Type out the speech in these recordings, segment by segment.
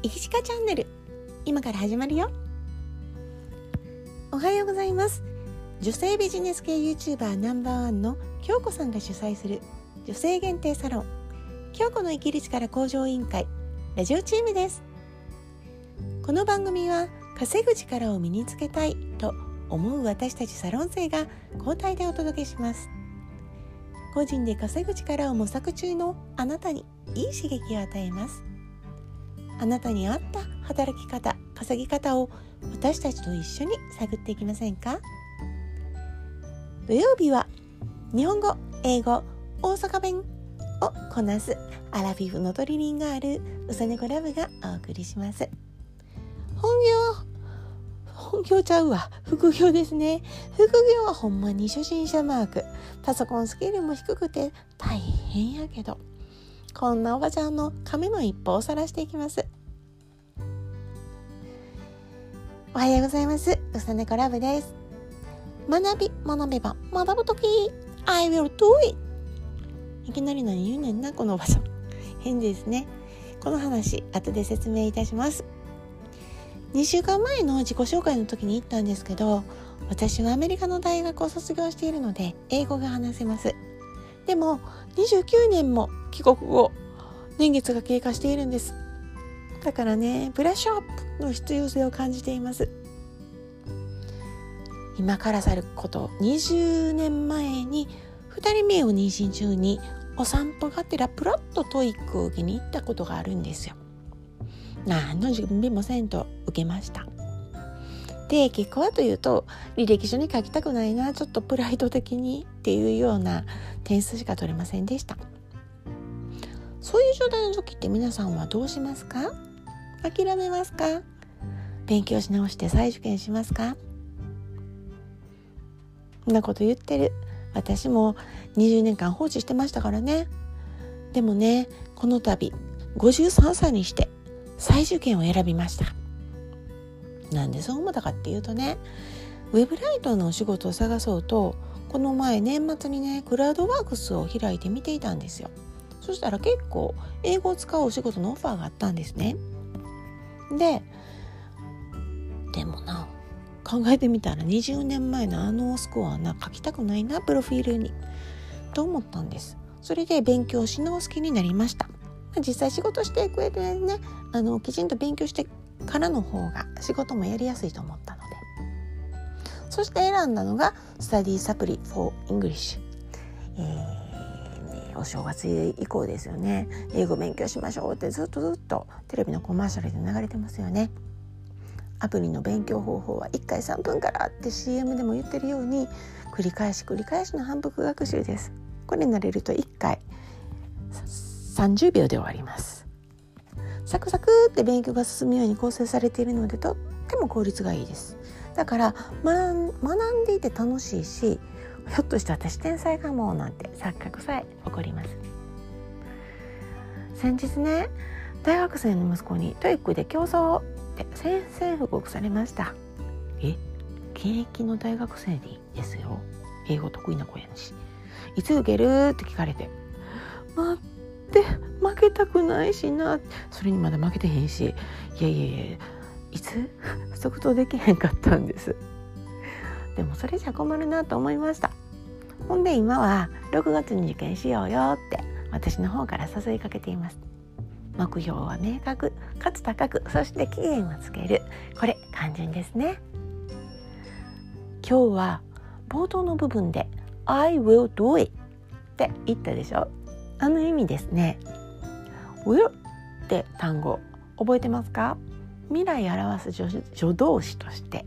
いきしかチャンネル。今から始まるよ。おはようございます。女性ビジネス系 YouTuber ナンバーワンの京子さんが主催する女性限定サロン。京子の生きる力向上委員会。ラジオチームです。この番組は稼ぐ力を身につけたいと思う私たちサロン生が交代でお届けします。個人で稼ぐ力を模索中のあなたにいい刺激を与えます。あなたに合った働き方稼ぎ方を私たちと一緒に探っていきませんか？土曜日は日本語英語大阪弁をこなすアラフィフのトリリンがあるうさねこラブがお送りします。本業本業ちゃうわ。副業ですね。副業はほんまに初心者マーク。パソコンスキルも低くて大変やけど。こんなおばちゃんの亀の一歩を晒していきます。おはようございます。うさねこラブです。学び学べば学ぶとき I will do it いきなり何言うねんなこのおばさん。変ですね。この話後で説明いたします。2週間前の自己紹介の時に言ったんですけど私はアメリカの大学を卒業しているので英語が話せます。でも29年も帰国後年月が経過しているんです。だからねブラッシュアップの必要性を感じています。今から去ること20年前に2人目を妊娠中にお散歩がてらプラッと TOEIC を受けに行ったことがあるんですよ。何の準備もせんと受けました。で結果はというと履歴書に書きたくないなちょっとプライド的にっていうような点数しか取れませんでした。そういう状態の時って皆さんはどうしますか？諦めますか？勉強し直して再受験しますか？そんなこと言ってる。私も20年間放置してましたからね。でもねこの度53歳にして再受験を選びました。なんでそう思ったかっていうとねウェブライトのお仕事を探そうとこの前年末にねクラウドワークスを開いてみていたんですよ。そしたら結構英語を使うお仕事のオファーがあったんですね。ででもな考えてみたら20年前のあのスコアな書きたくないなプロフィールにと思ったんです。それで勉強し直す気になりました。実際仕事していく上でねあのきちんと勉強してからの方が仕事もやりやすいと思ったので。そして選んだのがスタディサプリ for English、えーね、お正月以降ですよね。英語勉強しましょうってずっとずっとテレビのコマーシャルで流れてますよね。アプリの勉強方法は1回3分からって CM でも言ってるように繰り返し繰り返しの反復学習です。これになれると1回30秒で終わります。サクサクって勉強が進むように構成されているのでとっても効率がいいです。だから学んでいて楽しいしひょっとして私天才かもなんて錯覚さえ起こります。先日ね大学生の息子に TOEIC で競争って宣戦布告されました。え？現役の大学生ですよ。英語得意な子やし。いつ受ける？って聞かれて。待て負けたくないしな。それにまだ負けてへんし。いやいやいやいつ？即答できへんかったんです。でもそれじゃ困るなと思いました。ほんで今は6月に受験しようよって。私の方から誘いかけています。目標は明確かつ高くそして期限をつける。これ肝心ですね。今日は冒頭の部分で I will do it って言ったでしょ？あの意味ですね。will って単語覚えてますか？未来表す助動詞として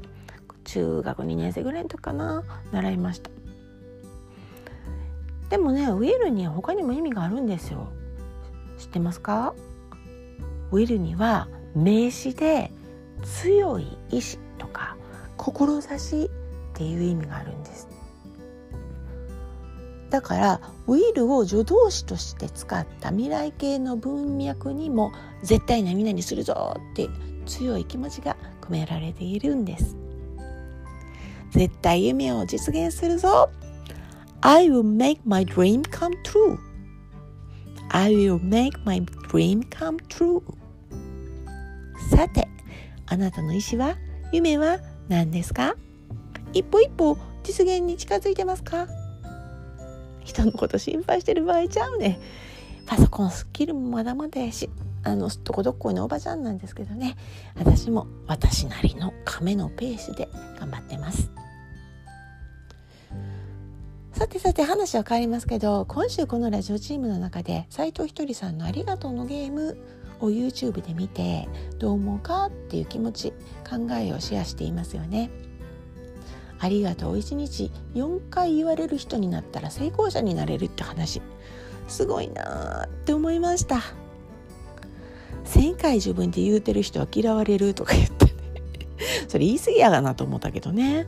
中学2年生ぐらいの時かな習いました。でもね will には他にも意味があるんですよ。知ってますか？will には名詞で強い意志とか志っていう意味があるんです。だからウィルを助動詞として使った未来形の文脈にも絶対何々するぞって強い気持ちが込められているんです。絶対夢を実現するぞ。I will make my dream come true. I will make my dream come true. さてあなたの意思は夢は何ですか？一歩一歩実現に近づいてますか？人のこと心配してる場合ちゃうねパソコンスキルもまだまだやしあのどこどこのおばちゃんなんですけどね。私も私なりの亀のペースで頑張ってます。さてさて話は変わりますけど今週このラジオチームの中で斉藤ひとりさんの「ありがとう」のゲームを YouTube で見てどう思うかっていう気持ち考えをシェアしていますよね。ありがとう1日。4回言われる人になったら成功者になれるって話。すごいなって思いました。1000回自分で言うてる人は嫌われるとか言ってね。それ言い過ぎやがなと思ったけどね。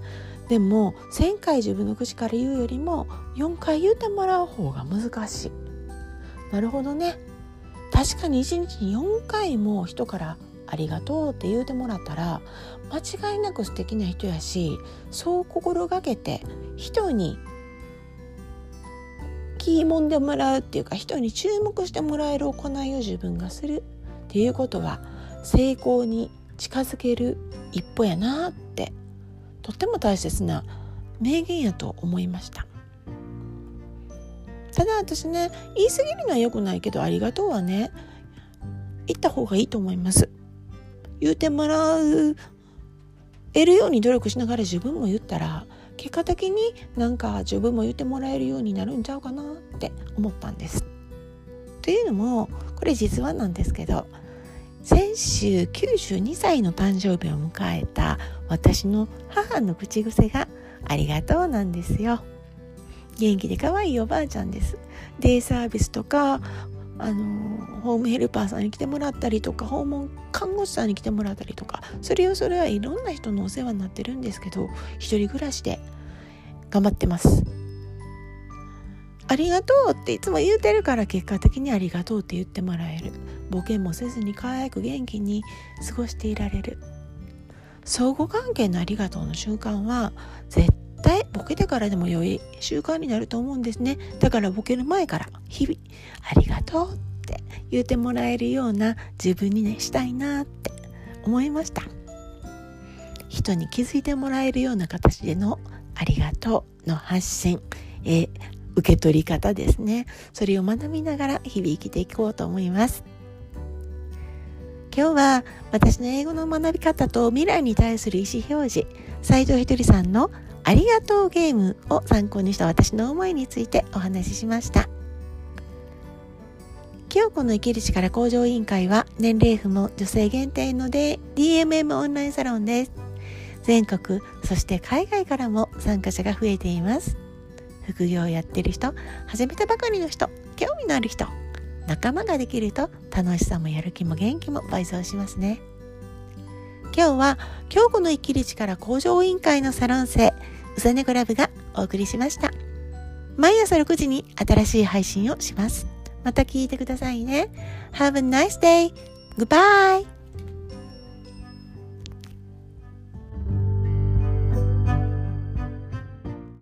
でも1,000回自分の口から言うよりも4回言うてもらう方が難しい。なるほどね。確かに1日に4回も人から「ありがとう」って言うてもらったら間違いなく素敵な人やしそう心がけて人に気いもんでもらうっていうか人に注目してもらえる行いを自分がするっていうことは成功に近づける一歩やなってとっても大切な名言やと思いました。ただ私ね言い過ぎるのは良くないけどありがとうはね言った方がいいと思います。言うてもらう得るように努力しながら自分も言ったら結果的になんか自分も言ってもらえるようになるんちゃうかなって思ったんです。というのもこれ実はなんですけど先週92歳の誕生日を迎えた私の母の口癖が「ありがとう」なんですよ。元気で可愛いおばあちゃんです。デイサービスとかあのホームヘルパーさんに来てもらったりとか訪問看護師さんに来てもらったりとかそれをそれはいろんな人のお世話になってるんですけど一人暮らしで頑張ってます。ありがとうっていつも言うてるから結果的にありがとうって言ってもらえる。ボケもせずに可愛く元気に過ごしていられる。相互関係のありがとうの瞬間は絶対ボケてからでも良い習慣になると思うんですね。だからボケる前から日々ありがとうってって言ってもらえるような自分にねしたいなって思いました。人に気づいてもらえるような形でのありがとうの発信、えー、受け取り方ですね。それを学びながら日々生きていこうと思います。今日は私の英語の学び方と未来に対する意思表示斉藤ひとりさんのありがとうゲームを参考にした私の思いについてお話ししました。京子の生きる力向上委員会は年齢不も女性限定ので DMM オンラインサロンです。全国そして海外からも参加者が増えています。副業をやってる人始めたばかりの人興味のある人仲間ができると楽しさもやる気も元気も倍増しますね。今日は京子の生きる力向上委員会のサロン生うさねこラブがお送りしました。毎朝6時に新しい配信をします。また聞いてくださいね Have a nice day! Goodbye!